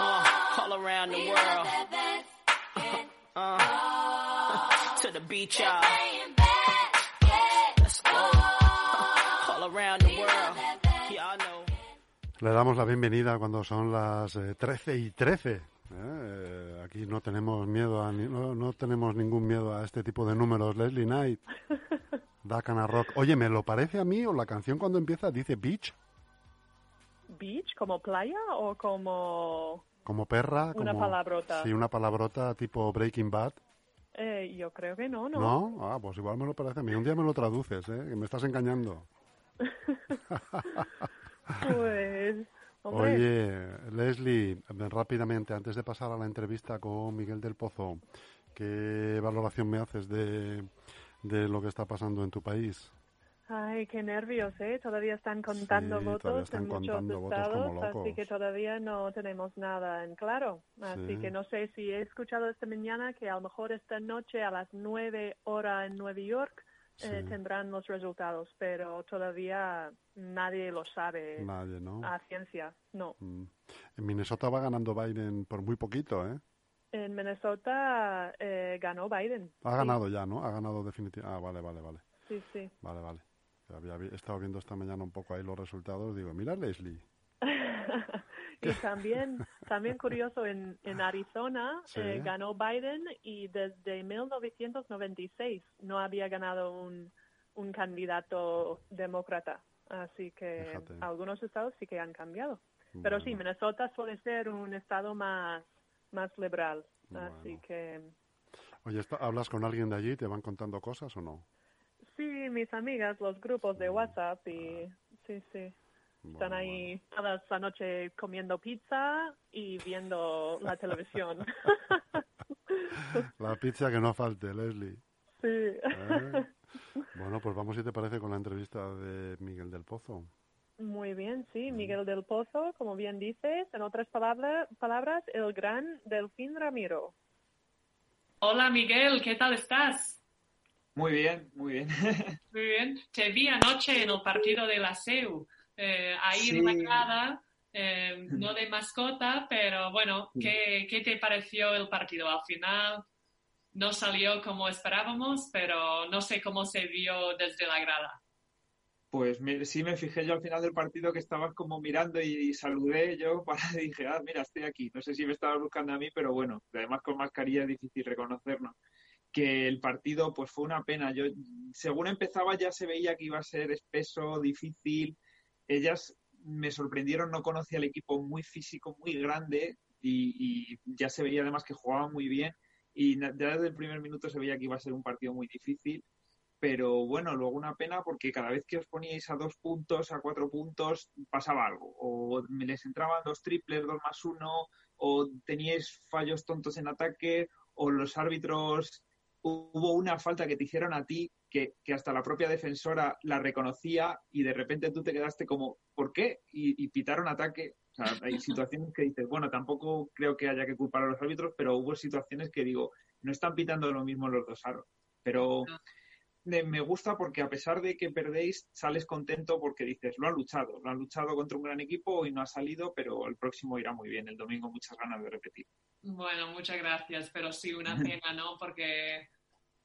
Uh, all around the world. Uh, to the beach, y'all. Let's go. All around the world. Y'all know. Le damos la bienvenida cuando son las eh, 13 y 13. ¿eh? Eh, aquí no tenemos miedo a ni- no, no tenemos ningún miedo a este tipo de números. Leslie Knight, Dakana Rock. Oye, ¿me lo parece a mí o la canción cuando empieza dice beach? ¿Beach? ¿Como playa o como...? Como perra, Una como palabrota. Sí, una palabrota tipo Breaking Bad. Eh, yo creo que no, ¿no? ¿No? Ah, pues igual me lo parece a mí. Un día me lo traduces, ¿eh? Que me estás engañando. Pues... Hombre, Oye, Leslie, rápidamente, antes de pasar a la entrevista con Miguel del Pozo, ¿qué valoración me haces de, de lo que está pasando en tu país? Ay, qué nervios, ¿eh? Todavía están contando Sí, votos están en muchos estados, así que todavía no tenemos nada en claro. Así Sí. que no sé si he escuchado esta mañana que a lo mejor esta noche a las nueve hora en Nueva York eh, Sí. tendrán los resultados, pero todavía nadie lo sabe Nadie, ¿no? a ciencia, no. Mm. En Minnesota va ganando Biden por muy poquito, ¿eh? En Minnesota eh, ganó Biden. Ha ganado ya, ¿no? Ha ganado definitivamente. Ah, vale, vale, vale. Sí, sí. Vale, vale. Había estado viendo esta mañana un poco ahí los resultados. Digo, mira Leslie. y también, también curioso, en, en Arizona Sí. eh, ganó Biden y desde 1996 no había ganado un, un candidato demócrata. Así que Fíjate. algunos estados sí que han cambiado. Pero sí, Minnesota suele ser un estado más, más liberal. Así que Oye, ¿está- ¿hablas con alguien de allí? ¿Te van contando cosas o no? Sí, mis amigas, los grupos de WhatsApp y sí, sí. Están Bueno, ahí todas la noche comiendo pizza y viendo la televisión. bueno. La pizza que no falte, Leslie. sí. ¿eh? Bueno, pues vamos si te parece con la entrevista de Miguel del Pozo. Muy bien, sí. Miguel del Pozo, como bien dices, en otras palabra- palabras, el gran Delfín Ramiro. Hola Miguel, ¿qué tal estás? Muy bien, muy bien. Muy bien. Te vi anoche en el partido de la SEU, eh, ahí en la grada, eh, no de mascota, pero bueno, ¿qué, ¿qué te pareció el partido? Al final no salió como esperábamos, pero no sé cómo se vio desde la grada. Pues me- sí me fijé yo al final del partido que estabas como mirando y, saludé yo para dije, ah, mira, estoy aquí. No sé si me estabas buscando a mí, pero bueno, además con mascarilla es difícil reconocernos. Que el partido pues fue una pena. Yo según empezaba ya se veía que iba a ser espeso, difícil. Ellas me sorprendieron, no conocía el equipo muy físico, muy grande y, y ya se veía además que jugaban muy bien y desde el primer minuto se veía que iba a ser un partido muy difícil pero bueno, luego una pena porque cada vez que os poníais a dos puntos, a cuatro puntos, pasaba algo. O les entraban dos triples, dos más uno, o teníais fallos tontos en ataque, o los árbitros, hubo una falta que te hicieron a ti que, que hasta la propia defensora la reconocía y de repente tú te quedaste como, ¿por qué? Y, y pitaron ataque. O sea, hay situaciones que dices, bueno, tampoco creo que haya que culpar a los árbitros, pero hubo situaciones que digo, no están pitando lo mismo los dos aros. Pero me gusta porque a pesar de que perdéis, sales contento porque dices, lo han luchado, lo han luchado contra un gran equipo y no ha salido, pero el próximo irá muy bien. El domingo muchas ganas de repetir. Bueno, muchas gracias, pero sí una pena, ¿no? Porque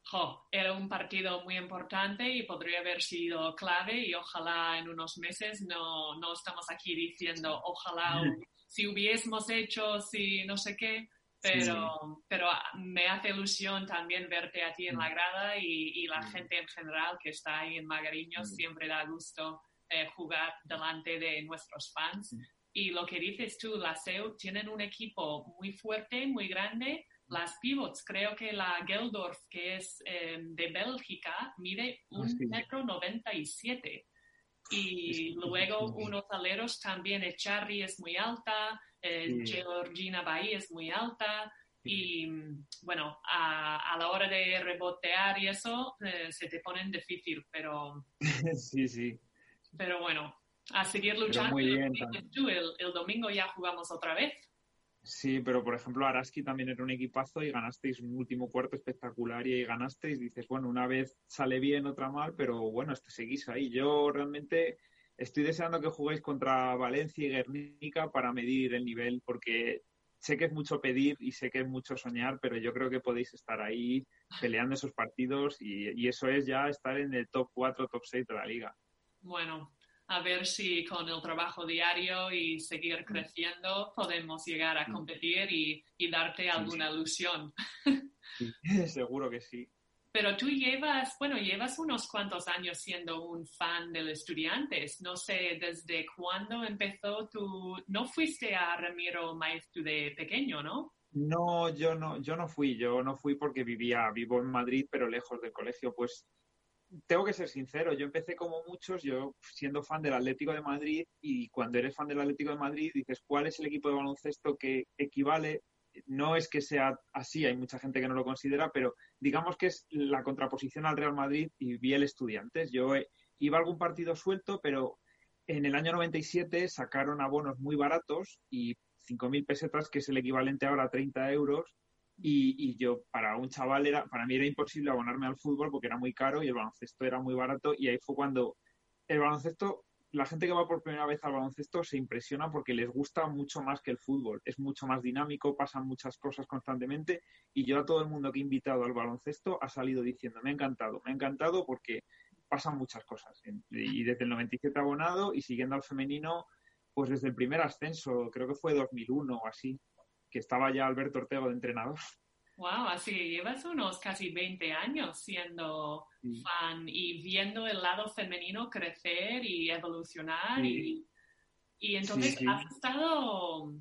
jo, era un partido muy importante y podría haber sido clave y ojalá en unos meses no, no estamos aquí diciendo ojalá hu- si hubiésemos hecho, si no sé qué, pero, pero me hace ilusión también verte a ti en la grada y, y la Mm. gente en general que está ahí en Magariños, Mm. siempre da gusto eh, jugar delante de nuestros fans. Y lo que dices tú, la SEU tienen un equipo muy fuerte, muy grande. Las pivots, creo que la Geldorf, que es eh, de Bélgica, mide un Ah, sí. metro noventa y siete. Y luego unos aleros también, Echarri es muy alta, eh, Sí. Georgina Bahí es muy alta. Y bueno, a, a la hora de rebotear y eso, eh, se te ponen difícil, pero, sí, sí. pero bueno, a seguir luchando. muy bien el domingo ya jugamos otra vez. Sí, pero por ejemplo, Araski también era un equipazo y ganasteis un último cuarto espectacular y ahí ganasteis. Dices, bueno, una vez sale bien, otra mal, pero bueno, este seguís ahí. Yo realmente estoy deseando que juguéis contra Valencia y Guernica para medir el nivel, porque sé que es mucho pedir y sé que es mucho soñar, pero yo creo que podéis estar ahí peleando esos partidos y, y eso es ya estar en el top 4, top 6 de la liga. Bueno, a ver si con el trabajo diario y seguir creciendo podemos llegar a competir y, y darte alguna ilusión. Seguro que sí. Pero tú llevas, bueno, llevas unos cuantos años siendo un fan de los estudiantes. No sé desde cuándo empezó tu... No fuiste a Ramiro Maeztu de pequeño, ¿no? No, yo no, yo no fui, yo no fui porque vivía, vivo en Madrid, pero lejos del colegio. Pues tengo que ser sincero, yo empecé como muchos, yo siendo fan del Atlético de Madrid, y cuando eres fan del Atlético de Madrid dices, ¿cuál es el equipo de baloncesto que equivale no es que sea así, hay mucha gente que no lo considera, pero digamos que es la contraposición al Real Madrid y vi el Estudiantes. Yo eh, iba a algún partido suelto, pero en el año 97 sacaron abonos muy baratos y 5.000 pesetas, que es el equivalente ahora a 30 euros. Y, y, yo, para un chaval, era, para mí era imposible abonarme al fútbol porque era muy caro y el baloncesto era muy barato. Y ahí fue cuando el baloncesto la gente que va por primera vez al baloncesto se impresiona porque les gusta mucho más que el fútbol. Es mucho más dinámico, pasan muchas cosas constantemente y yo a todo el mundo que he invitado al baloncesto ha salido diciendo, me ha encantado, me ha encantado porque pasan muchas cosas. Y desde el 97 abonado y siguiendo al femenino, pues desde el primer ascenso, creo que fue 2001 o así, que estaba ya Alberto Ortego de entrenador. Wow, así llevas unos casi 20 años siendo fan y viendo el lado femenino crecer y evolucionar. Y, y, entonces has estado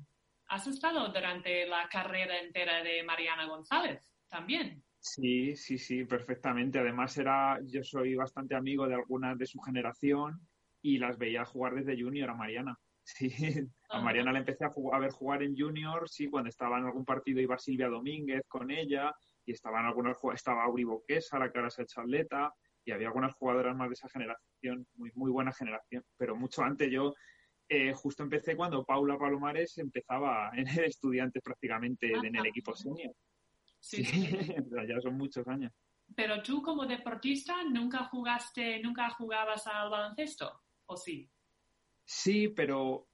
has estado durante la carrera entera de Mariana González también. Sí, sí, sí, perfectamente. Además era, yo soy bastante amigo de algunas de su generación y las veía jugar desde junior a Mariana. Sí, a Mariana la empecé a, ver jugar en Junior, sí, cuando estaba en algún partido iba Silvia Domínguez con ella y estaban algunos estaba Auri Boquesa, la que ahora se ha hecho atleta, y había algunas jugadoras más de esa generación, muy, muy buena generación, pero mucho antes yo eh, justo empecé cuando Paula Palomares empezaba en el estudiante prácticamente en el equipo senior. Sí, sí. ya son muchos años. Pero tú como deportista nunca jugaste, nunca jugabas al baloncesto, ¿o sí? Sí, pero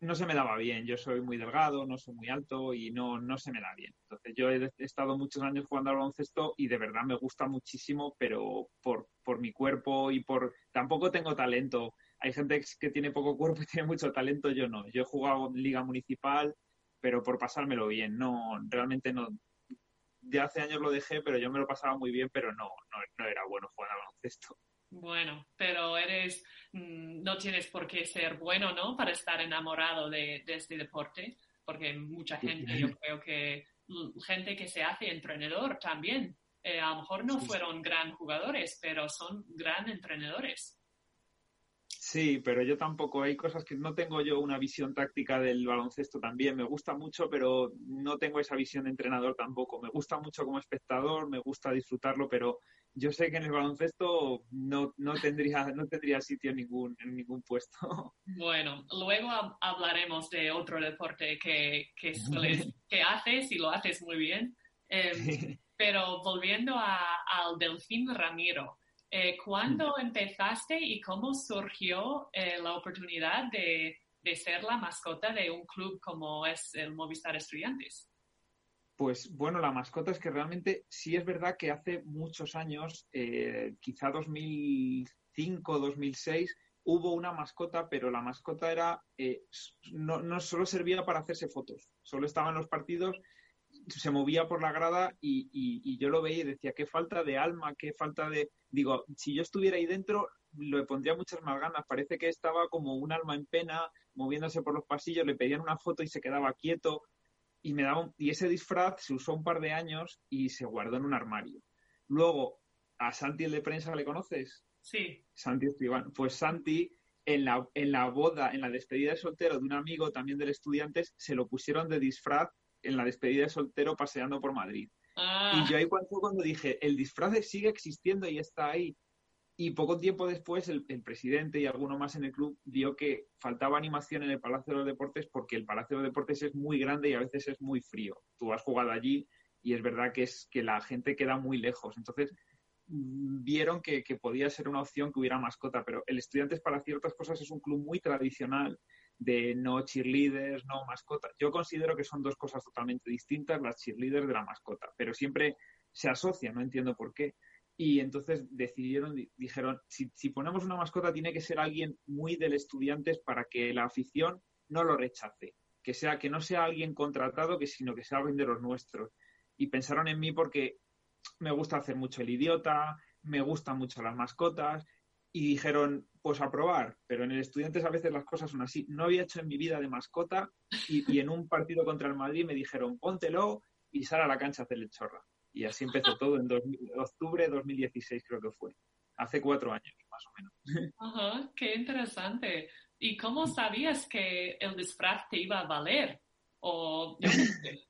no se me daba bien. Yo soy muy delgado, no soy muy alto y no, no se me da bien. Entonces yo he estado muchos años jugando al baloncesto y de verdad me gusta muchísimo, pero por, por mi cuerpo y por... Tampoco tengo talento. Hay gente que tiene poco cuerpo y tiene mucho talento, yo no. Yo he jugado en liga municipal, pero por pasármelo bien. No, realmente no. De hace años lo dejé, pero yo me lo pasaba muy bien, pero no, no, no era bueno jugar al baloncesto. Bueno, pero eres, mm, no tienes por qué ser bueno, ¿no? Para estar enamorado de, este deporte, porque mucha gente, yo creo que mm, gente que se hace entrenador también, eh, a lo mejor no fueron gran jugadores, pero son gran entrenadores. Sí, pero yo tampoco, hay cosas que no tengo yo una visión táctica del baloncesto también, me gusta mucho, pero no tengo esa visión de entrenador tampoco. Me gusta mucho como espectador, me gusta disfrutarlo, pero yo sé que en el baloncesto no, no, tendría, no tendría sitio en ningún, en ningún puesto. Bueno, luego hablaremos de otro deporte que, que, que haces y lo haces muy bien. Em, pero volviendo al Delfín Ramiro, eh, ¿cuándo empezaste y cómo surgió eh, la oportunidad de, de ser la mascota de un club como es el Movistar Estudiantes? Pues bueno, la mascota es que realmente sí es verdad que hace muchos años, eh, quizá 2005, 2006, hubo una mascota, pero la mascota era eh, no, no, solo servía para hacerse fotos, solo estaba en los partidos, se movía por la grada y, y, yo lo veía y decía, qué falta de alma, qué falta de... Digo, si yo estuviera ahí dentro, le pondría muchas más ganas. Parece que estaba como un alma en pena, moviéndose por los pasillos, le pedían una foto y se quedaba quieto y me daba y ese disfraz se usó un par de años y se guardó en un armario. Luego, a Santi el de prensa, ¿le conoces? Sí. Santi Escribano. Pues Santi, en la, en la boda, en la despedida de soltero de un amigo también del estudiantes, se lo pusieron de disfraz en la despedida de soltero paseando por Madrid. Ah. Y yo ahí cuando dije, el disfraz sigue existiendo y está ahí. Y poco tiempo después el, presidente y alguno más en el club vio que faltaba animación en el Palacio de los Deportes porque el Palacio de los Deportes es muy grande y a veces es muy frío. Tú has jugado allí y es verdad que es que la gente queda muy lejos. Entonces mm, vieron que, podía ser una opción que hubiera mascota, pero el Estudiantes para ciertas cosas es un club muy tradicional. de no cheerleaders, no mascotas. Yo considero que son dos cosas totalmente distintas, las cheerleaders de la mascota, pero siempre se asocian, no entiendo por qué. Y entonces decidieron, dijeron, si, ponemos una mascota tiene que ser alguien muy del estudiante para que la afición no lo rechace, que sea que no sea alguien contratado, que sino que sea alguien de los nuestros. Y pensaron en mí porque me gusta hacer mucho el idiota, me gustan mucho las mascotas y dijeron, pues a probar, pero en el Estudiantes a veces las cosas son así. No había hecho en mi vida de mascota y, en un partido contra el Madrid me dijeron, póntelo y sal a la cancha a hacerle chorra. Y así empezó todo en octubre de 2016 creo que fue. Hace cuatro años, más o menos. Ajá, qué interesante. ¿Y cómo sabías que el disfraz te iba a valer? O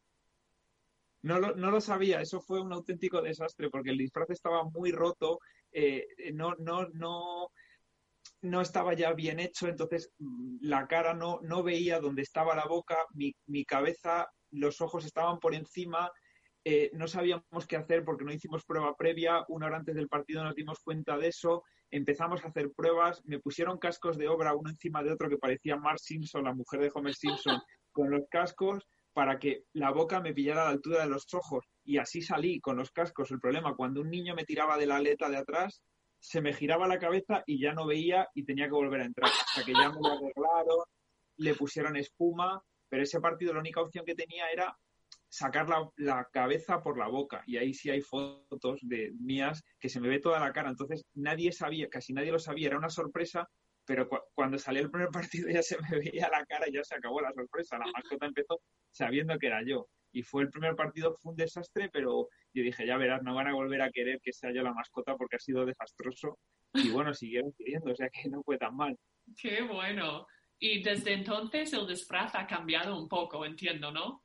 no, lo, no lo sabía, eso fue un auténtico desastre porque el disfraz estaba muy roto, eh, no, no, no, no estaba ya bien hecho, entonces mm, la cara no, no veía dónde estaba la boca, mi, mi cabeza, los ojos estaban por encima, eh, no sabíamos qué hacer porque no hicimos prueba previa, una hora antes del partido nos dimos cuenta de eso, empezamos a hacer pruebas, me pusieron cascos de obra uno encima de otro que parecía Mark Simpson, la mujer de Homer Simpson, con los cascos para que la boca me pillara a la altura de los ojos y así salí con los cascos. El problema, cuando un niño me tiraba de la aleta de atrás, se me giraba la cabeza y ya no veía y tenía que volver a entrar. O sea que ya me lo arreglaron, le pusieron espuma, pero ese partido la única opción que tenía era sacar la, cabeza por la boca. Y ahí sí hay fotos de mías que se me ve toda la cara. Entonces nadie sabía, casi nadie lo sabía, era una sorpresa, pero cuando salió el primer partido ya se me veía la cara y ya se acabó la sorpresa. La mascota empezó sabiendo que era yo. Y fue el primer partido, fue un desastre, pero yo dije, ya verás, no van a volver a querer que sea yo la mascota porque ha sido desastroso. Y bueno, siguieron queriendo, o sea que no fue tan mal. Qué bueno. Y desde entonces el disfraz ha cambiado un poco, entiendo, ¿no?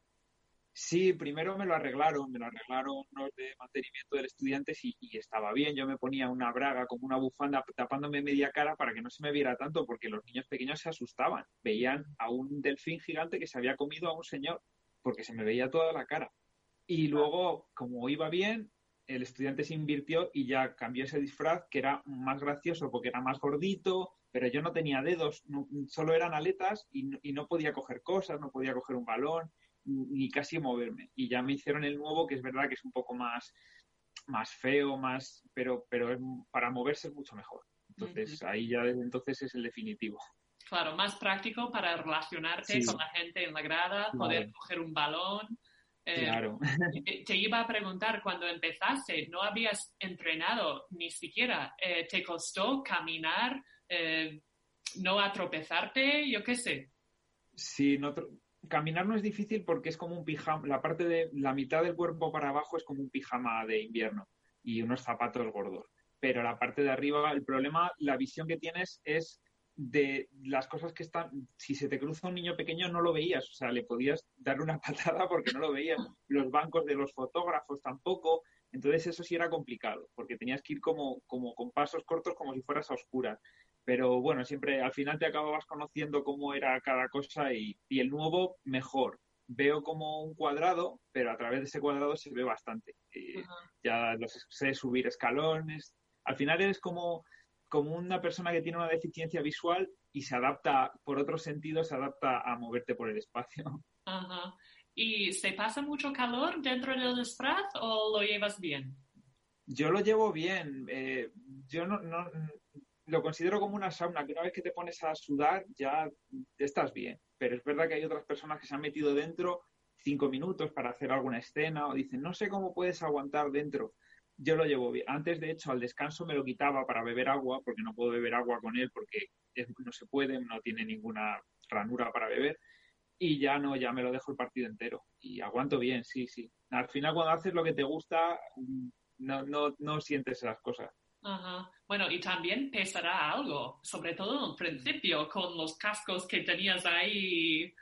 Sí, primero me lo arreglaron, me lo arreglaron los de mantenimiento del estudiante y, y, estaba bien. Yo me ponía una braga como una bufanda tapándome media cara para que no se me viera tanto, porque los niños pequeños se asustaban. Veían a un delfín gigante que se había comido a un señor, porque se me veía toda la cara. Y luego, como iba bien, el estudiante se invirtió y ya cambió ese disfraz, que era más gracioso porque era más gordito, pero yo no tenía dedos, solo eran aletas y y no podía coger cosas, no podía coger un balón ni casi moverme. Y ya me hicieron el nuevo, que es verdad que es un poco más, más feo, más, pero, pero para moverse es mucho mejor. Entonces, ahí ya desde entonces es el definitivo. Claro, más práctico para relacionarte con la gente en la grada, poder coger un balón. Eh, claro. Te iba a preguntar, cuando empezaste, ¿no habías entrenado ni siquiera? Eh, ¿Te costó caminar, eh, no atropezarte? Yo qué sé. Sí, no, caminar no es difícil porque es como un pijama, la parte de la mitad del cuerpo para abajo es como un pijama de invierno y unos zapatos gordos. Pero la parte de arriba, el problema, la visión que tienes es de las cosas que están, si se te cruza un niño pequeño no lo veías, o sea, le podías dar una patada porque no lo veías, los bancos de los fotógrafos tampoco, entonces eso sí era complicado, porque tenías que ir como, como con pasos cortos como si fueras a oscuras pero bueno, siempre al final te acababas conociendo cómo era cada cosa y, el nuevo mejor. Veo como un cuadrado, pero a través de ese cuadrado se ve bastante. Eh, ya sé subir escalones. Al final eres como, como una persona que tiene una deficiencia visual y se adapta, por otros sentidos, se adapta a moverte por el espacio. Ajá. ¿Y se pasa mucho calor dentro del disfraz o lo llevas bien? Yo lo llevo bien. Eh, yo no, lo considero como una sauna, que una vez que te pones a sudar ya estás bien. Pero es verdad que hay otras personas que se han metido dentro cinco minutos para hacer alguna escena o dicen, no sé cómo puedes aguantar dentro. Yo lo llevo bien. Antes, de hecho, al descanso me lo quitaba para beber agua, porque no puedo beber agua con él porque no se puede, no tiene ninguna ranura para beber. Y ya no, ya me lo dejo el partido entero. Y aguanto bien, sí, sí. Al final, cuando haces lo que te gusta, no, no, no sientes esas cosas. Ajá. Bueno, y también pesará algo, sobre todo en el principio, con los cascos que tenías ahí.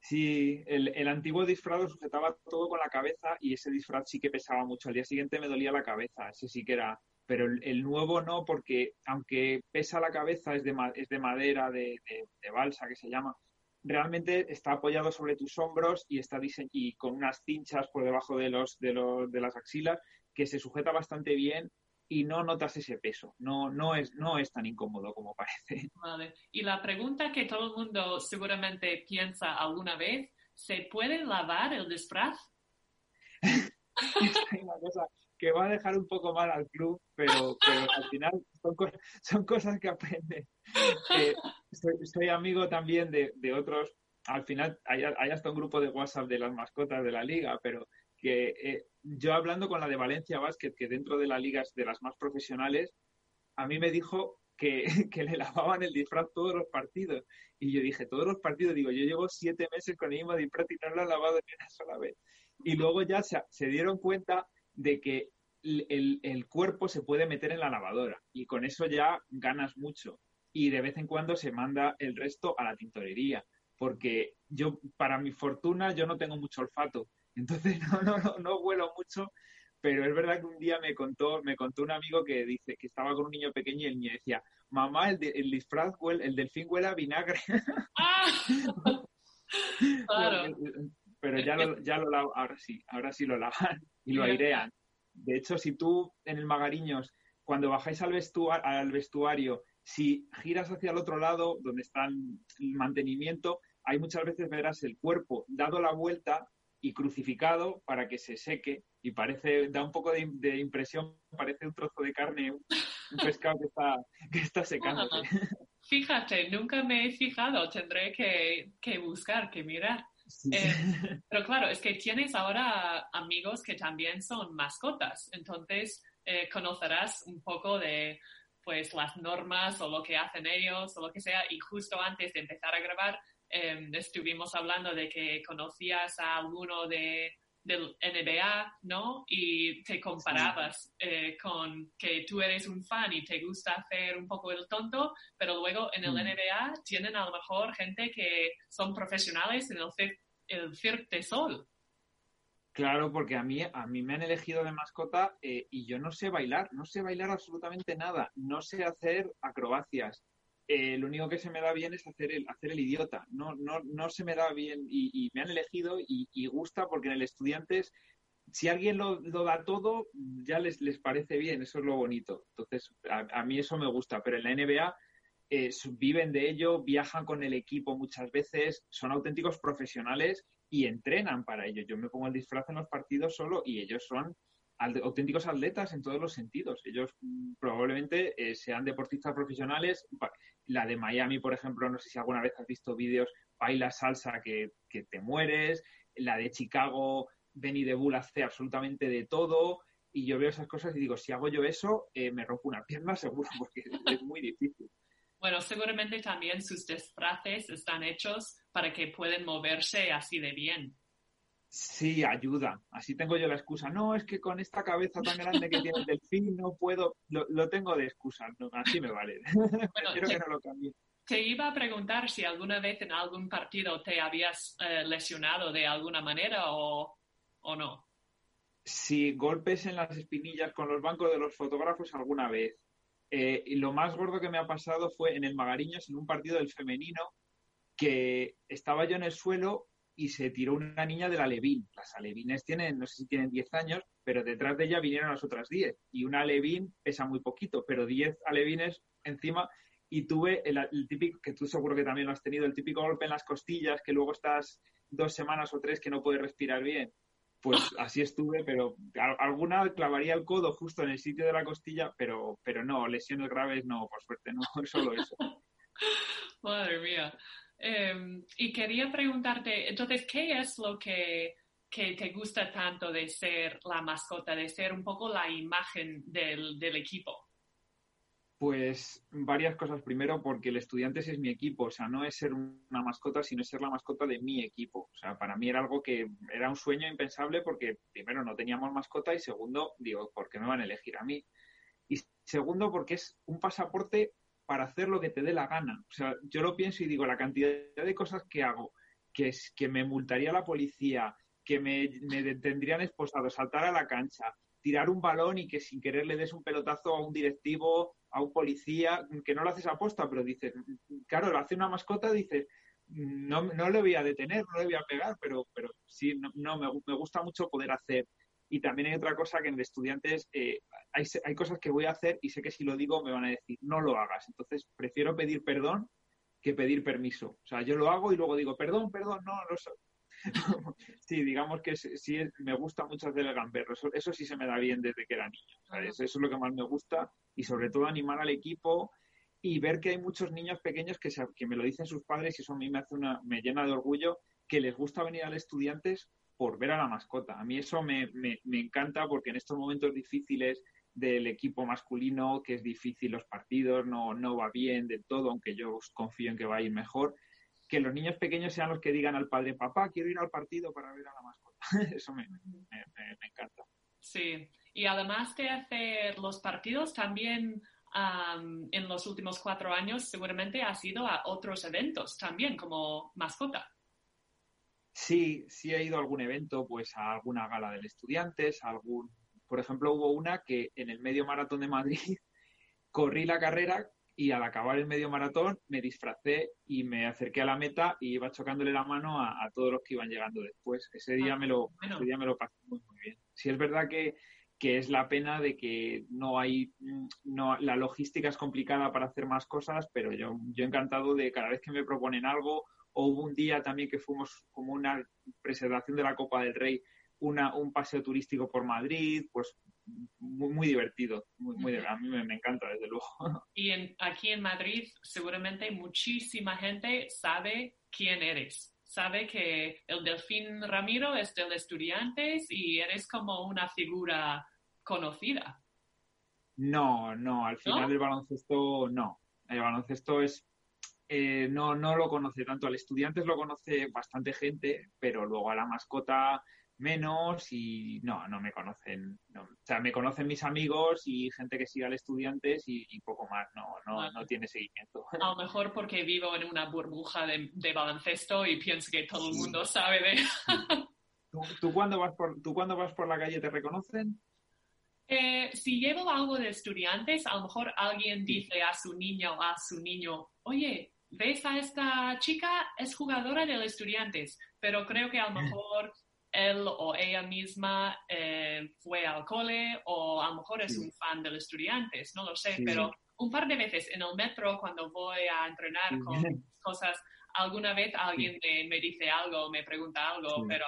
Sí, el, el antiguo disfraz lo sujetaba todo con la cabeza y ese disfraz sí que pesaba mucho. Al día siguiente me dolía la cabeza, ese sí que era. Pero el, nuevo no, porque aunque pesa la cabeza, es de, es de madera, de, de, balsa que se llama, realmente está apoyado sobre tus hombros y está y con unas cinchas por debajo de los, de los de las axilas que se sujeta bastante bien y no notas ese peso. No, no, es, no es tan incómodo como parece. Vale. Y la pregunta que todo el mundo seguramente piensa alguna vez, ¿se puede lavar el disfraz? es una cosa que va a dejar un poco mal al club, pero, pero al final son, son cosas que aprende. Eh, soy, amigo también de, de otros, al final hay, hay, hasta un grupo de WhatsApp de las mascotas de la liga, pero que eh, yo hablando con la de Valencia Basket, que dentro de la liga es de las más profesionales, a mí me dijo que, le lavaban el disfraz todos los partidos. Y yo dije, todos los partidos, digo, yo llevo siete meses con el mismo disfraz y no lo han lavado ni una sola vez. Y luego ya se, se dieron cuenta de que el, el, cuerpo se puede meter en la lavadora y con eso ya ganas mucho. Y de vez en cuando se manda el resto a la tintorería, porque yo, para mi fortuna, yo no tengo mucho olfato. Entonces no, no, no, no huelo mucho, pero es verdad que un día me contó, me contó un amigo que dice que estaba con un niño pequeño y el niño decía, mamá, el, el disfraz, huele, el delfín huele a vinagre. Ah. claro. Pero ya lo, ya lo ahora sí, ahora sí lo lavan y lo airean. De hecho, si tú en el Magariños, cuando bajáis al, al vestuario, si giras hacia el otro lado, donde está el mantenimiento, hay muchas veces verás el cuerpo dado la vuelta y crucificado para que se seque y parece, da un poco de, impresión, parece un trozo de carne, un, pescado que está, que está secando. fíjate, nunca me he fijado, tendré que, que buscar, que mirar. Eh, pero claro, es que tienes ahora amigos que también son mascotas, entonces eh, conocerás un poco de pues las normas o lo que hacen ellos o lo que sea y justo antes de empezar a grabar em, estuvimos hablando de que conocías a alguno de del NBA, ¿no? Y te comparabas eh, con que tú eres un fan y te gusta hacer un poco el tonto, pero luego en el mm. NBA tienen a lo mejor gente que son profesionales en el, el Cirque de Sol. Claro, porque a mí, a mí me han elegido de mascota eh, y yo no sé bailar, no sé bailar absolutamente nada, no sé hacer acrobacias, eh, lo único que se me da bien es hacer el, hacer el idiota. No, no, no se me da bien y, me han elegido y, gusta porque en el Estudiantes, si alguien lo, da todo, ya les, les parece bien, eso es lo bonito. Entonces, a, mí eso me gusta, pero en la NBA eh, viven de ello, viajan con el equipo muchas veces, son auténticos profesionales y entrenan para ello. Yo me pongo el disfraz en los partidos solo y ellos son auténticos atletas en todos los sentidos. Ellos mm, probablemente eh, sean deportistas profesionales. La de Miami, por ejemplo, no sé si alguna vez has visto vídeos, baila salsa que, te mueres. La de Chicago, Benny de Bull hace absolutamente de todo. Y yo veo esas cosas y digo, si hago yo eso, eh, me rompo una pierna seguro, porque es muy difícil. Bueno, seguramente también sus disfraces están hechos para que puedan moverse así de bien. Sí, ayuda. Así tengo yo la excusa. No, es que con esta cabeza tan grande que tiene el delfín no puedo, lo, tengo de excusa. así me vale. Bueno, Quiero que no lo cambie. Te iba a preguntar si alguna vez en algún partido te habías eh, lesionado de alguna manera o, o no. Sí, golpes en las espinillas con los bancos de los fotógrafos alguna vez. Eh, y lo más gordo que me ha pasado fue en el Magariños, en un partido del femenino, que estaba yo en el suelo y se tiró una niña de la Levín. Las alevines tienen, no sé si tienen 10 años, pero detrás de ella vinieron las otras 10. Y una alevín pesa muy poquito, pero 10 alevines encima. Y tuve el, típico, que tú seguro que también lo has tenido, el típico golpe en las costillas, que luego estás dos semanas o tres que no puedes respirar bien. Pues así estuve, pero alguna clavaría el codo justo en el sitio de la costilla, pero, pero no, lesiones graves no, por suerte, no, solo eso. Madre mía. Em, y quería preguntarte, entonces, ¿qué es lo que, te gusta tanto de ser la mascota, de ser un poco la imagen del, equipo? Pues varias cosas. Primero, porque el Estudiantes es mi equipo. O sea, no es ser una mascota, sino es ser la mascota de mi equipo. O sea, para mí era algo que era un sueño impensable porque, primero, no teníamos mascota y segundo, digo, ¿por qué me van a elegir a mí? Y segundo, porque es un pasaporte para hacer lo que te dé la gana. O sea, yo lo pienso y digo, la cantidad de cosas que hago, que, es, que me multaría la policía, que me, me tendrían esposado, saltar a la cancha, tirar un balón y que sin querer le des un pelotazo a un directivo, a un policía, que no lo haces a posta, pero dices, claro, lo hace una mascota, dices, no, no le voy a detener, no le voy a pegar, pero, pero sí, no, me, me, gusta mucho poder hacer Y también hay otra cosa que en el estudiantes eh, hay, hay cosas que voy a hacer y sé que si lo digo me van a decir, no lo hagas. Entonces prefiero pedir perdón que pedir permiso. O sea, yo lo hago y luego digo, perdón, perdón, no, no sí, digamos que sí, me gusta mucho hacer el gamberro. Eso, sí se me da bien desde que era niño. Eso es lo que más me gusta y sobre todo animar al equipo y ver que hay muchos niños pequeños que, que me lo dicen sus padres y eso a mí me hace una, me llena de orgullo que les gusta venir a los estudiantes por ver a la mascota. A mí eso me, me, me encanta porque en estos momentos difíciles del equipo masculino, que es difícil los partidos, no, no va bien del todo, aunque yo confío en que va a ir mejor, que los niños pequeños sean los que digan al padre, papá, quiero ir al partido para ver a la mascota. Eso me, encanta. Sí, y además de hacer los partidos, también en los últimos cuatro años seguramente has ido a otros eventos también como mascota. Sí, sí he ido a algún evento, pues a alguna gala del estudiantes, algún, por ejemplo, hubo una que en el medio maratón de Madrid corrí la carrera y al acabar el medio maratón me disfracé y me acerqué a la meta y iba chocándole la mano a, todos los que iban llegando después. Ese día, ah, me, lo, día me lo pasé muy, muy bien. Sí es verdad que, que es la pena de que no hay, no, la logística es complicada para hacer más cosas, pero yo, yo encantado de cada vez que me proponen algo, o hubo un día también que fuimos como una preservación de la Copa del Rey, una, un paseo turístico por Madrid, pues muy, muy divertido, muy, muy, a mí me, encanta desde luego. Y en, aquí en Madrid seguramente muchísima gente sabe quién eres. Sabe que el Delfín Ramiro es del Estudiantes y eres como una figura conocida. No, no, al final el baloncesto no. El baloncesto es eh, no, no lo conoce tanto. Al estudiantes lo conoce bastante gente, pero luego a la mascota menos y no, no me conocen. O sea, me conocen mis amigos y gente que sigue al estudiantes y, poco más, no, no, no, tiene seguimiento. A lo mejor porque vivo en una burbuja de, baloncesto y pienso que todo el mundo sabe de... ¿Tú, cuando vas por, ¿Tú cuando vas por la calle te reconocen? Eh, si llevo algo de estudiantes, a lo mejor alguien dice a su niño o a su niño, oye, ¿ves a esta chica? Es jugadora del estudiantes, pero creo que a lo mejor él o ella misma eh, fue al cole o a lo mejor es un fan del estudiantes, no lo sé, pero un par de veces en el metro cuando voy a entrenar con cosas, alguna vez alguien me, dice algo, me pregunta algo, pero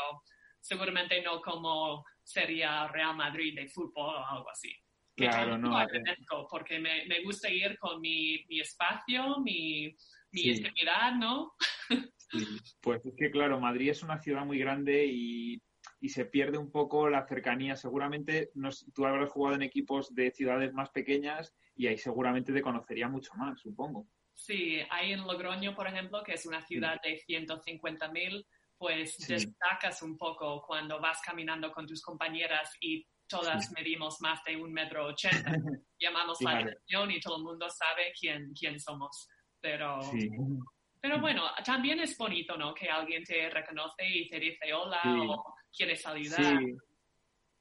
seguramente no como sería Real Madrid de fútbol o algo así. Claro, no. Agradezco porque me, me, gusta ir con mi, mi espacio, mi, mi intimidad, ¿no? Pues es que, claro, Madrid es una ciudad muy grande y, se pierde un poco la cercanía. Seguramente tú habrás jugado en equipos de ciudades más pequeñas y ahí seguramente te conocería mucho más, supongo. Sí, hay en Logroño, por ejemplo, que es una ciudad de 150.000, pues destacas un poco cuando vas caminando con tus compañeras y todas medimos más de un metro ochenta. Llamamos la atención y todo el mundo sabe quién, quién somos. Pero pero bueno, también es bonito, ¿no? Que alguien te reconoce y te dice hola o quieres ayudar. Sí.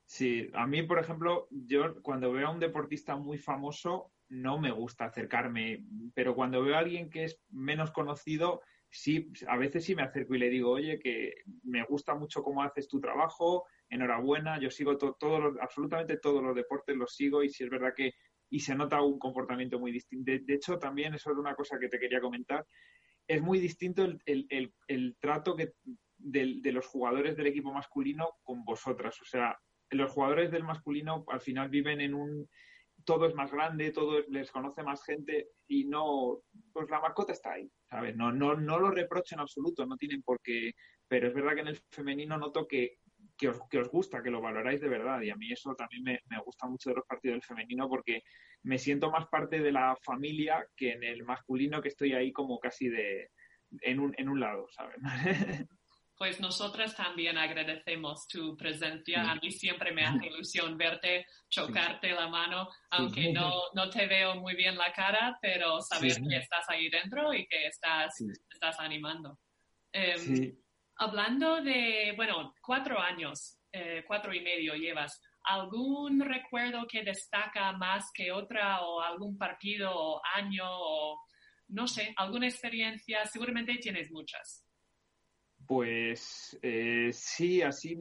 sí, a mí, por ejemplo, yo cuando veo a un deportista muy famoso, no me gusta acercarme, pero cuando veo a alguien que es menos conocido, sí, a veces sí me acerco y le digo, oye, que me gusta mucho cómo haces tu trabajo, enhorabuena, yo sigo todos absolutamente todos los deportes, los sigo y si es verdad que y se nota un comportamiento muy distinto. de, hecho, también eso es una cosa que te quería comentar, es muy distinto el, trato que, de, los jugadores del equipo masculino con vosotras. O sea, los jugadores del masculino al final viven en un... Todo es más grande, todo les conoce más gente y no... Pues la mascota está ahí, ¿sabes? No, no, no lo reprocho en absoluto, no tienen por qué... Pero es verdad que en el femenino noto que que os, que os, gusta, que lo valoráis de verdad. Y a mí eso también me, me, gusta mucho de los partidos del femenino porque me siento más parte de la familia que en el masculino que estoy ahí como casi de en un, en un lado, ¿sabes? Pues nosotras también agradecemos tu presencia. A mí siempre me hace ilusión verte, chocarte la mano, aunque no, no te veo muy bien la cara, pero saber que estás ahí dentro y que estás, estás animando. Em, hablando de, bueno, cuatro años, eh, cuatro y medio llevas. ¿Algún recuerdo que destaca más que otra o algún partido o año o no sé, alguna experiencia? Seguramente tienes muchas. Pues eh, sí, así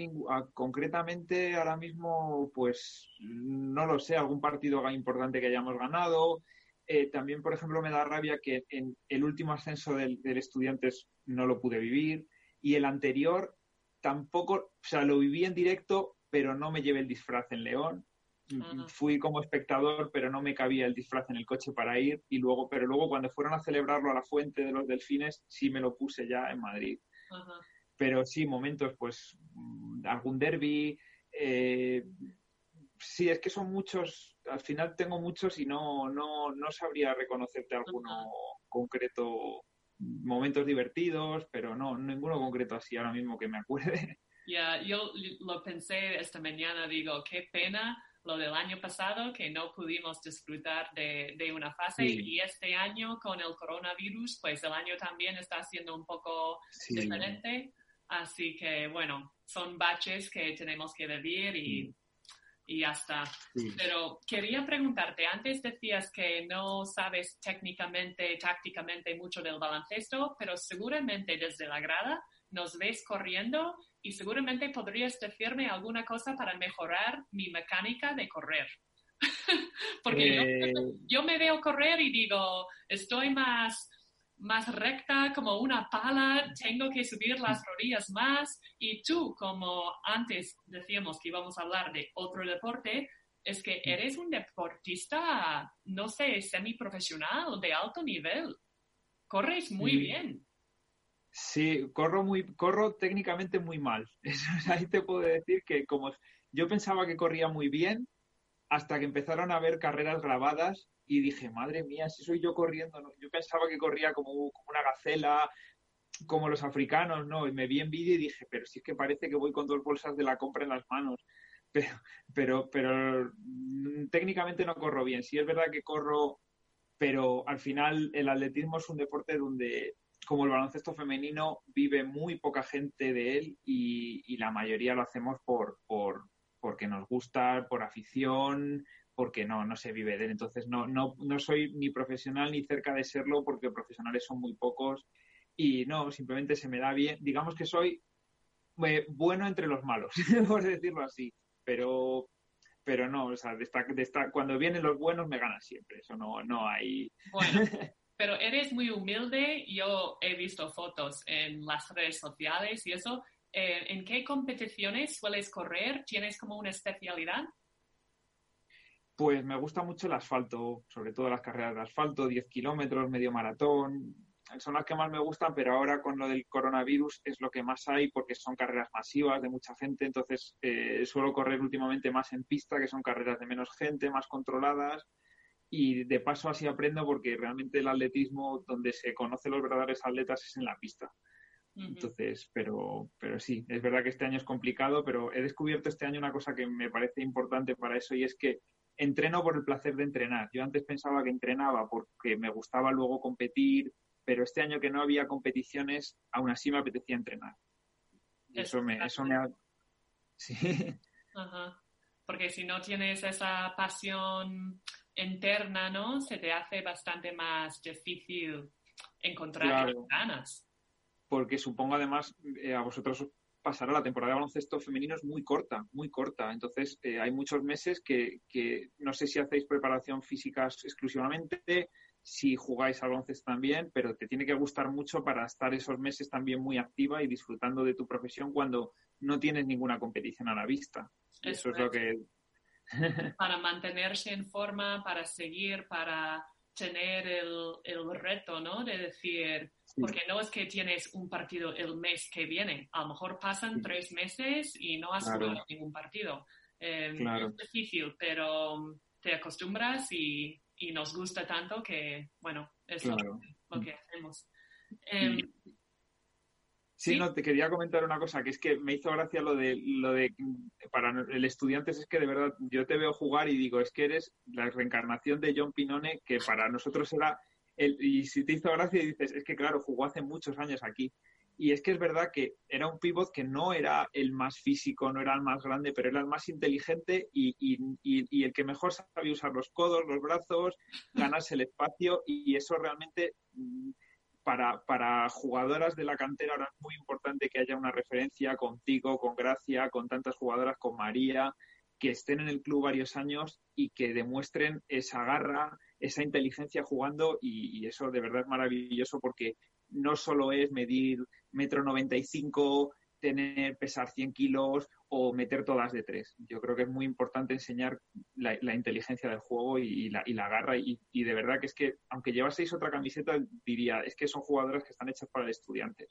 concretamente ahora mismo, pues no lo sé, algún partido importante que hayamos ganado. Eh, también, por ejemplo, me da rabia que en el último ascenso del, del, Estudiantes no lo pude vivir y el anterior tampoco, o sea, lo viví en directo, pero no me llevé el disfraz en León. Fui como espectador, pero no me cabía el disfraz en el coche para ir. Y luego, pero luego cuando fueron a celebrarlo a la fuente de los delfines, sí me lo puse ya en Madrid. Pero sí, momentos, pues, mm, algún derby. Eh, sí, es que son muchos. Al final tengo muchos y no, no, no sabría reconocerte alguno concreto. Momentos divertidos, pero no, ninguno concreto así ahora mismo que me acuerde. Ya, yo lo pensé esta mañana, digo, qué pena lo del año pasado que no pudimos disfrutar de, de una fase y este año con el coronavirus, pues el año también está siendo un poco diferente. Así que bueno, son baches que tenemos que vivir y, y ya está. Pero quería preguntarte, antes decías que no sabes técnicamente, tácticamente mucho del baloncesto, pero seguramente desde la grada nos ves corriendo y seguramente podrías decirme alguna cosa para mejorar mi mecánica de correr. Porque eh. yo, me veo correr y digo, estoy más, más recta como una pala, tengo que subir las rodillas más y tú, como antes decíamos que íbamos a hablar de otro deporte, es que eres un deportista, no sé, semiprofesional de alto nivel. Corres muy bien. Sí, corro muy, corro técnicamente muy mal. ahí te puedo decir que como yo pensaba que corría muy bien, hasta que empezaron a ver carreras grabadas y dije, madre mía, si soy yo corriendo, yo pensaba que corría como, una gacela, como los africanos, ¿no? Y me vi en vídeo y dije, pero si es que parece que voy con dos bolsas de la compra en las manos. Pero, pero, pero mm, técnicamente no corro bien. Sí es verdad que corro, pero al final el atletismo es un deporte donde como el baloncesto femenino vive muy poca gente de él y, la mayoría lo hacemos por, porque nos gusta, por afición, porque no, no se vive de él. Entonces no, no, no soy ni profesional ni cerca de serlo porque profesionales son muy pocos y no, simplemente se me da bien. Digamos que soy eh, bueno entre los malos, por decirlo así, pero pero no, o sea, cuando vienen los buenos me ganan siempre, eso no, no hay. Bueno, pero eres muy humilde. Yo he visto fotos en las redes sociales y eso. Eh, ¿En qué competiciones sueles correr? ¿Tienes como una especialidad? Pues me gusta mucho el asfalto, sobre todo las carreras de asfalto, 10 kilómetros, medio maratón. Son las que más me gustan, pero ahora con lo del coronavirus es lo que más hay porque son carreras masivas de mucha gente. Entonces eh, suelo correr últimamente más en pista, que son carreras de menos gente, más controladas y de paso así aprendo porque realmente el atletismo donde se conoce los verdaderos atletas es en la pista. Entonces, pero, pero sí, es verdad que este año es complicado, pero he descubierto este año una cosa que me parece importante para eso y es que entreno por el placer de entrenar. Yo antes pensaba que entrenaba porque me gustaba luego competir, pero este año que no había competiciones, aún así me apetecía entrenar. eso me, eso me ha... Sí. Porque si no tienes esa pasión interna, ¿no? Se te hace bastante más difícil encontrar ganas. Porque supongo además eh, a vosotros pasará la temporada de baloncesto femenino es muy corta, muy corta. Entonces eh, hay muchos meses que, que, no sé si hacéis preparación física exclusivamente, si jugáis al baloncesto también, pero te tiene que gustar mucho para estar esos meses también muy activa y disfrutando de tu profesión cuando no tienes ninguna competición a la vista. Eso es lo que para mantenerse en forma, para seguir, para tener el, el reto, ¿no? De decir, porque no es que tienes un partido el mes que viene, a lo mejor pasan tres meses y no has jugado ningún partido. Em, es difícil, pero te acostumbras y, y, nos gusta tanto que, bueno, es lo, que, hacemos. Em, Sí, no, te quería comentar una cosa, que es que me hizo gracia lo de, lo de, para el estudiante es que de verdad yo te veo jugar y digo, es que eres la reencarnación de John Pinone, que para nosotros era, y si te hizo gracia y dices, es que claro, jugó hace muchos años aquí. Y es que es verdad que era un pivot que no era el más físico, no era el más grande, pero era el más inteligente y, y, y, el que mejor sabía usar los codos, los brazos, ganarse el espacio y eso realmente mm, para, para jugadoras de la cantera ahora es muy importante que haya una referencia contigo, con Gracia, con tantas jugadoras, con María, que estén en el club varios años y que demuestren esa garra, esa inteligencia jugando y, eso de verdad es maravilloso porque no solo es medir metro 95, tener, pesar 100 kilos o meter todas de tres. Yo creo que es muy importante enseñar la, inteligencia del juego y, la, y la, garra y, de verdad que es que aunque llevaseis otra camiseta diría, es que son jugadoras que están hechas para el estudiante.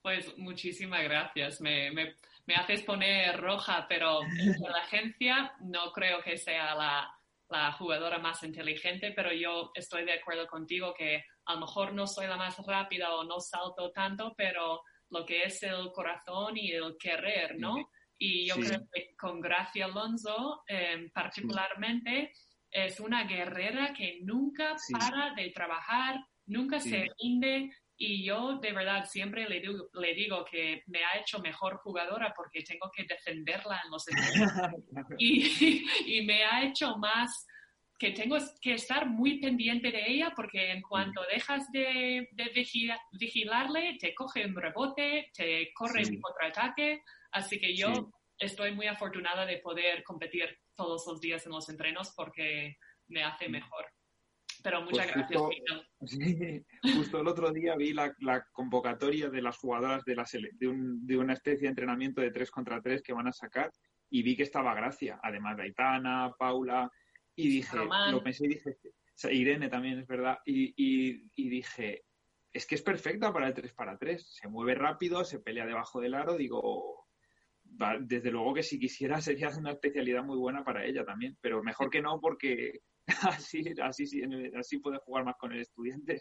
Pues muchísimas gracias. Me, me, me haces poner roja, pero la agencia no creo que sea la, la jugadora más inteligente, pero yo estoy de acuerdo contigo que a lo mejor no soy la más rápida o no salto tanto, pero lo que es el corazón y el querer, ¿no? Y yo creo que con Gracia Alonso, em, particularmente, es una guerrera que nunca para de trabajar, nunca se rinde, y yo de verdad siempre le digo, le digo que me ha hecho mejor jugadora porque tengo que defenderla en los y, y me ha hecho más que tengo que estar muy pendiente de ella porque en cuanto dejas de, de vigilarle, te coge un rebote, te corre un contraataque. Así que yo estoy muy afortunada de poder competir todos los días en los entrenos porque me hace mejor. Pero muchas pues gracias, justo el otro día vi la, convocatoria de las jugadoras de, la de, un, de, una especie de entrenamiento de 3 contra 3 que van a sacar y vi que estaba Gracia, además de Aitana, Paula, y dije, lo pensé y dije, Irene también es verdad, y, y, dije, es que es perfecta para el 3 para 3, se mueve rápido, se pelea debajo del aro, digo, desde luego que si quisiera sería una especialidad muy buena para ella también, pero mejor que no porque así, así, así puede jugar más con el estudiante.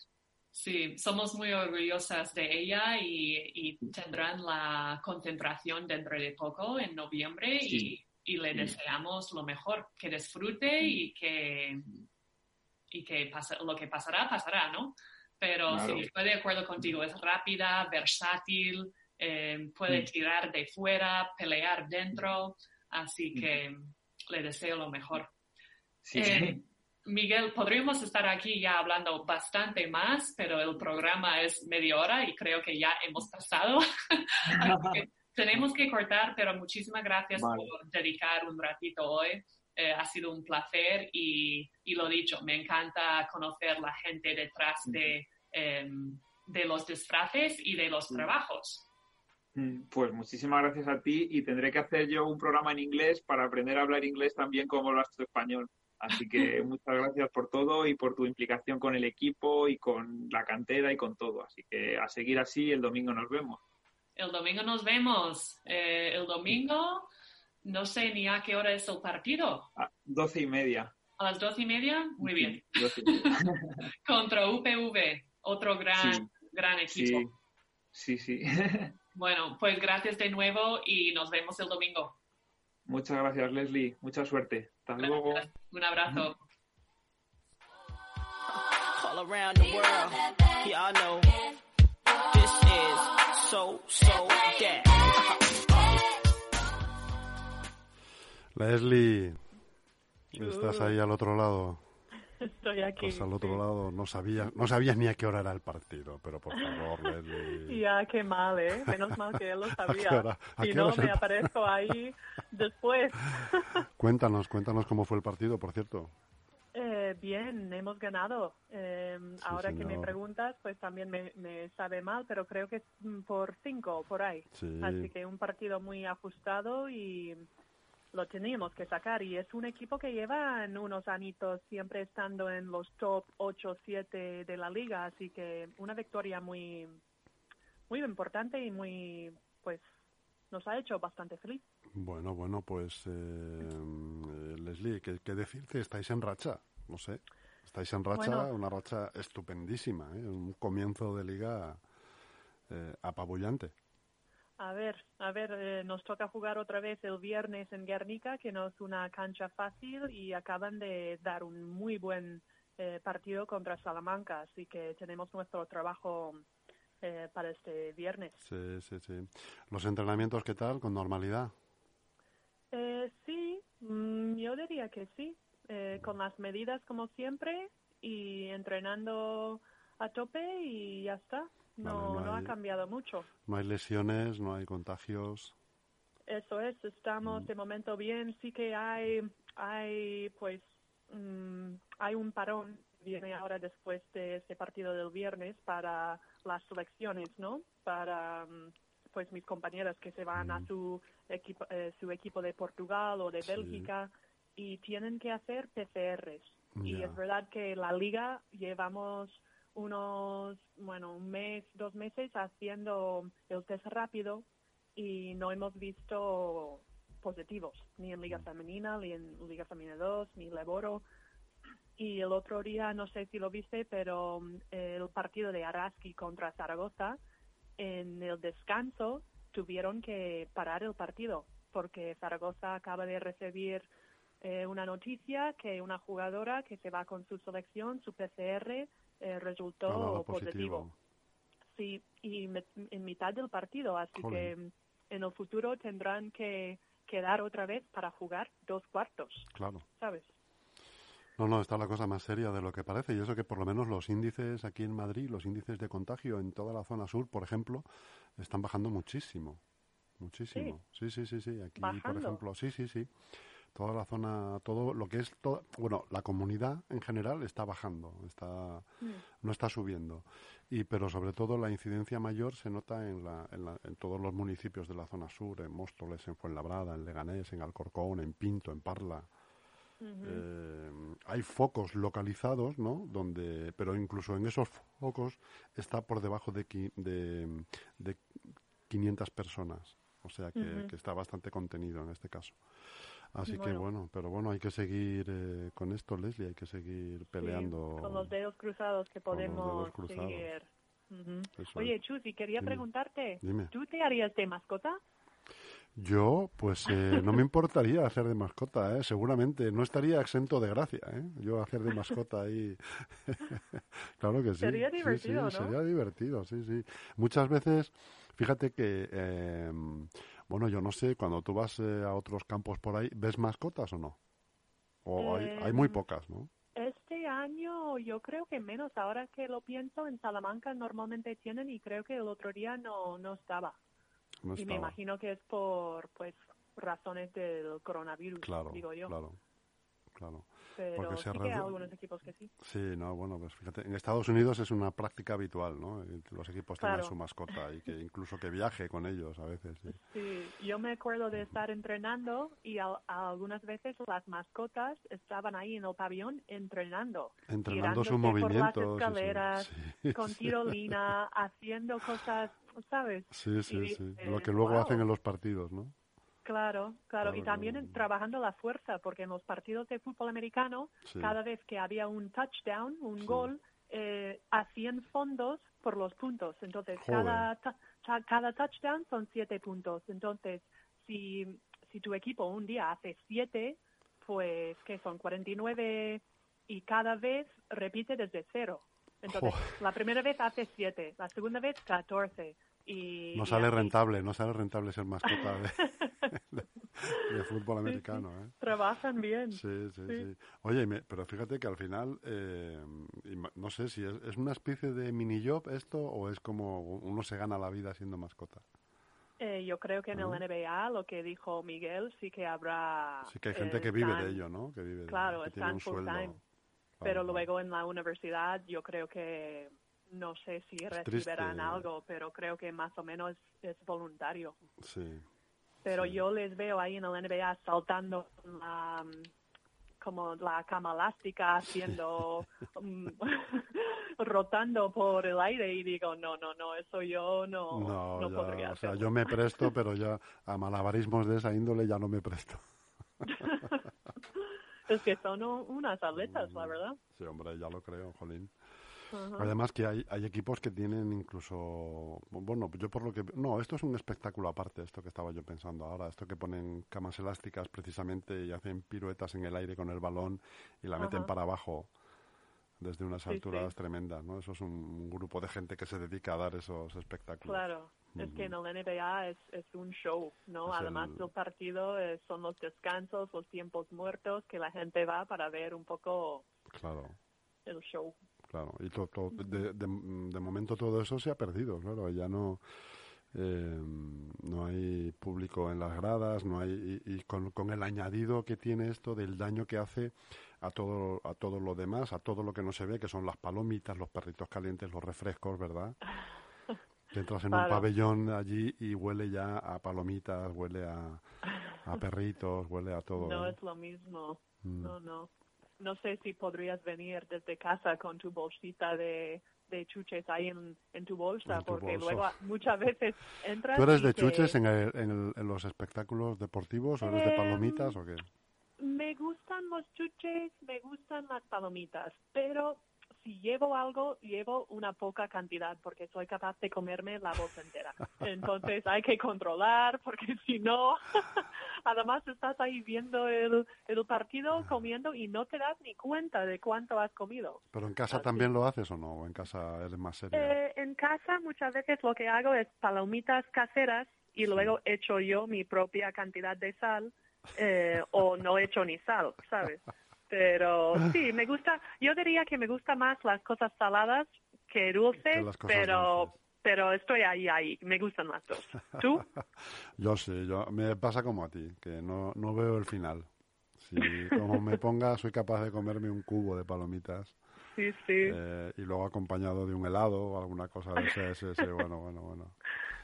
Sí, somos muy orgullosas de ella y, tendrán la concentración dentro de poco, en noviembre, y, le deseamos lo mejor, que disfrute y que, y que lo que pasará, pasará, ¿no? Pero sí, estoy de acuerdo contigo, es rápida, versátil, eh, puede tirar de fuera, pelear dentro, así que le deseo lo mejor. Sí. Eh, Miguel, podríamos estar aquí ya hablando bastante más, pero el programa es media hora y creo que ya hemos pasado. tenemos que cortar, pero muchísimas gracias por dedicar un ratito hoy. Eh, ha sido un placer y, y, lo dicho, me encanta conocer la gente detrás de, em, de los disfraces y de los trabajos. Mm, pues muchísimas gracias a ti y tendré que hacer yo un programa en inglés para aprender a hablar inglés también como lo tu español. Así que muchas gracias por todo y por tu implicación con el equipo y con la cantera y con todo. Así que a seguir así, el domingo nos vemos. El domingo nos vemos. Eh, el domingo, no sé ni a qué hora es el partido. A doce y media. A las doce y media, muy bien. Contra UPV, otro gran, gran equipo. Sí, sí. sí. bueno, pues gracias de nuevo y nos vemos el domingo. Muchas gracias, Leslie. Mucha suerte. Hasta luego. Un abrazo. All around the world, yeah, I know. This is so, so that. Leslie, estás ahí al otro lado. Estoy aquí. Pues al otro lado no sabía, no sabías ni a qué hora era el partido, pero por favor, Leslie. Ya, qué mal, ¿eh? Menos mal que él lo sabía. Si no, me aparezco ahí después. cuéntanos, cuéntanos cómo fue el partido, por cierto. Eh, bien, hemos ganado. Eh, ahora que me preguntas, pues también me, me, sabe mal, pero creo que es por cinco, por ahí. Así que un partido muy ajustado y lo teníamos que sacar y es un equipo que lleva en unos anitos siempre estando en los top 8 7 de la liga, así que una victoria muy muy importante y muy pues nos ha hecho bastante feliz. Bueno, bueno, pues eh, Leslie, ¿qué, decirte? Estáis en racha, no sé. Estáis en racha, una racha estupendísima, ¿eh? un comienzo de liga eh, apabullante. A ver, a ver, eh, nos toca jugar otra vez el viernes en Guernica, que no es una cancha fácil y acaban de dar un muy buen eh, partido contra Salamanca, así que tenemos nuestro trabajo eh, para este viernes. Sí, sí, sí. ¿Los entrenamientos qué tal? ¿Con normalidad? sí, mm, yo diría que sí, con las medidas como siempre y entrenando a tope y ya está. No, no, ha cambiado mucho. No hay lesiones, no hay contagios. Eso es, estamos mm. de momento bien. Sí que hay, hay pues, mm, hay un parón viene ahora después de ese partido del viernes para las selecciones, ¿no? Para mm, pues mis compañeras que se van a su equipo, eh, su equipo de Portugal o de Bélgica y tienen que hacer PCRs. Y es verdad que la liga llevamos unos, bueno, un mes, dos meses haciendo el test rápido y no hemos visto positivos, ni en Liga Femenina, ni en Liga Femenina 2, ni Leboro. Y el otro día, no sé si lo viste, pero mm, el partido de Araski contra Zaragoza, en el descanso tuvieron que parar el partido porque Zaragoza acaba de recibir eh, una noticia que una jugadora que se va con su selección, su PCR, eh, resultó positivo. Sí, y en mitad del partido, así que en el futuro tendrán que quedar otra vez para jugar dos cuartos. Claro. ¿Sabes? No, no, está la cosa más seria de lo que parece. Y eso que por lo menos los índices aquí en Madrid, los índices de contagio en toda la zona sur, por ejemplo, están bajando muchísimo. Muchísimo. Sí, sí, sí, sí. Aquí, por ejemplo, sí, sí, sí. Toda la zona, todo lo que es, todo, bueno, la comunidad en general está bajando, está, mm. no está subiendo. Y, pero sobre todo la incidencia mayor se nota en, la, en, la, en todos los municipios de la zona sur, en Móstoles, en Fuenlabrada, en Leganés, en Alcorcón, en Pinto, en Parla. Eh, hay focos localizados, ¿no? Donde, pero incluso en esos focos está por debajo de, de, de 500 personas. O sea que, está bastante contenido en este caso. Así que bueno, pero bueno, hay que seguir eh, con esto, Leslie, hay que seguir peleando. con los dedos cruzados que podemos seguir. Oye, Chusi, quería preguntarte, ¿tú te harías de mascota? Yo, pues eh, no me importaría hacer de mascota, ¿eh? seguramente. No estaría exento de gracia, ¿eh? Yo hacer de mascota ahí. claro que sí. Sería divertido, sí, Sería divertido, sí, sí. Muchas veces, fíjate que, eh, bueno, yo no sé, cuando tú vas eh, a otros campos por ahí, ¿ves mascotas o no? O hay, hay muy em, pocas, ¿no? Este año yo creo que menos. Ahora que lo pienso, en Salamanca normalmente tienen y creo que el otro día no, no estaba y me imagino que es por pues razones del coronavirus, digo yo. Claro, claro. Pero sí que hay algunos equipos que sí. Sí, no, bueno, pues fíjate, en Estados Unidos es una práctica habitual, ¿no? Los equipos tienen su mascota y que incluso que viaje con ellos a veces. Sí, yo me acuerdo de estar entrenando y algunas veces las mascotas estaban ahí en el pabellón entrenando. Entrenando sus movimientos. Por las escaleras, con tirolina, haciendo cosas, ¿sabes? Sí, sí, sí. Lo que luego hacen en los partidos, ¿no? Claro, claro, y también trabajando la fuerza, porque en los partidos de fútbol americano, cada vez que había un touchdown, un gol, eh, hacían fondos por los puntos. Entonces, cada, cada touchdown son siete puntos. Entonces, si, si tu equipo un día hace siete, pues que son 49 y cada vez repite desde cero. Entonces, la primera vez hace siete, la segunda vez 14, no sale rentable, no sale rentable ser mascota de, fútbol americano. ¿eh? Trabajan bien. Sí, sí, sí. Oye, pero fíjate que al final, eh, no sé si es, una especie de mini job esto o es como uno se gana la vida siendo mascota. Eh, yo creo que en el NBA lo que dijo Miguel sí que habrá. Sí que hay gente que vive de ello, ¿no? Que vive claro, están full time. pero luego en la universidad yo creo que no sé si recibirán algo, pero creo que más o menos es voluntario. Sí. Pero yo les veo ahí en el NBA saltando la, como la cama elástica, haciendo, mm, rotando por el aire y digo, no, no, no, eso yo no, no, podría o sea, yo me presto, pero ya a malabarismos de esa índole ya no me presto. es que son unas atletas, la verdad. Sí, hombre, ya lo creo, Jolín. Además que hay, hay equipos que tienen incluso, bueno, yo por lo que... No, esto es un espectáculo aparte, esto que estaba yo pensando ahora, esto que ponen camas elásticas precisamente y hacen piruetas en el aire con el balón y la meten para abajo desde unas alturas tremendas, ¿no? Eso es un, grupo de gente que se dedica a dar esos espectáculos. Claro, es que en el NBA es, es un show, ¿no? Además del partido eh, son los descansos, los tiempos muertos que la gente va para ver un poco claro. el show. Claro. Y de, de, momento todo eso se ha perdido, claro. Ya no, eh, no hay público en las gradas, no hay y, con, con, el añadido que tiene esto del daño que hace a todo a todo lo demás, a todo lo que no se ve, que son las palomitas, los perritos calientes, los refrescos, ¿verdad? Que entras en un pabellón allí y huele ya a palomitas, huele a, a perritos, huele a todo. No es lo mismo. Mm. No, no. No sé si podrías venir desde casa con tu bolsita de, de chuches ahí en, en tu bolsa, porque luego muchas veces entras. ¿Tú eres de chuches en, en, los espectáculos deportivos o eres de palomitas o qué? Me gustan los chuches, me gustan las palomitas, pero si llevo algo, llevo una poca cantidad porque soy capaz de comerme la bolsa entera. Entonces hay que controlar porque si no, además estás ahí viendo el, el partido comiendo y no te das ni cuenta de cuánto has comido. ¿Pero en casa también lo haces o no? ¿O en casa eres más serio? Eh, en casa muchas veces lo que hago es palomitas caseras y luego echo yo mi propia cantidad de sal eh, o no echo ni sal, ¿sabes? Pero sí, me gusta, yo diría que me gusta más las cosas saladas que dulces, pero pero estoy ahí, ahí, me gustan las dos. ¿Tú? yo sí, yo, me pasa como a ti, que no, no veo el final. Si como me ponga, soy capaz de comerme un cubo de palomitas. Sí, sí. Eh, y luego acompañado de un helado o alguna cosa de ese, ese, ese bueno, bueno, bueno.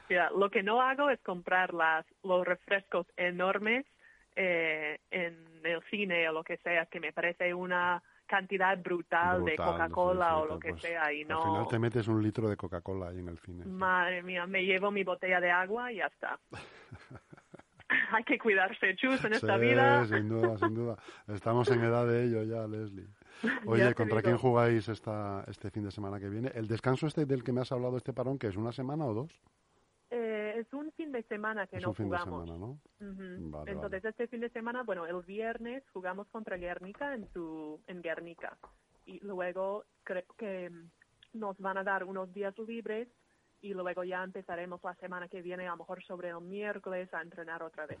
Mira, lo que no hago es comprar las, los refrescos enormes eh, en el cine o lo que sea, que me parece una cantidad brutal, de Coca-Cola o lo que pues, sea y no... Al final te metes un litro de Coca-Cola ahí en el cine. Madre mía, me llevo mi botella de agua y ya está. Hay que cuidarse, chus, en esta vida. sin duda, sin duda. Estamos en edad de ello ya, Leslie. Oye, ¿contra quién jugáis esta, este fin de semana que viene? ¿El descanso este del que me has hablado, este parón, que es una semana o dos? Es un fin de semana que no jugamos. Entonces, este fin de semana, bueno, el viernes jugamos contra Guernica en, su, en Guernica. Y luego creo que nos van a dar unos días libres y luego ya empezaremos la semana que viene, a lo mejor sobre el miércoles, a entrenar otra vez.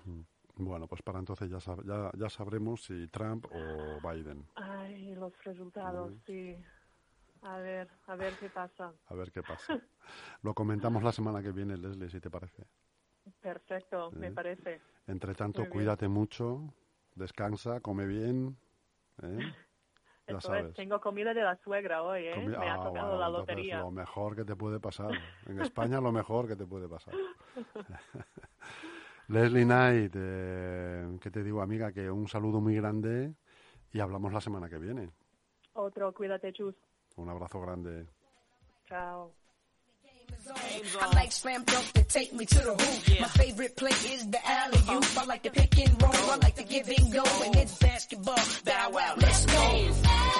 Bueno, pues para entonces ya, ya, ya sabremos si Trump o Biden. Ay, los resultados, sí. A ver, a ver qué pasa. A ver qué pasa. Lo comentamos la semana que viene, Leslie, si te parece. Perfecto, me parece. Entre tanto, cuídate mucho, descansa, come bien. ¿eh? Ya sabes. tengo comida de la suegra hoy, ¿eh? me ha ah, tocado la lotería. Lo mejor que te puede pasar. En España, lo mejor que te puede pasar. Leslie Knight, eh, que te digo, amiga, que un saludo muy grande y hablamos la semana que viene. Otro, cuídate, Chus. Un abrazo grande. Chao. I like slam dunks that take me to the hoop. My favorite play is the alley oop. I like to pick and roll. I like to give and go, and it's basketball. Bow wow, let's go.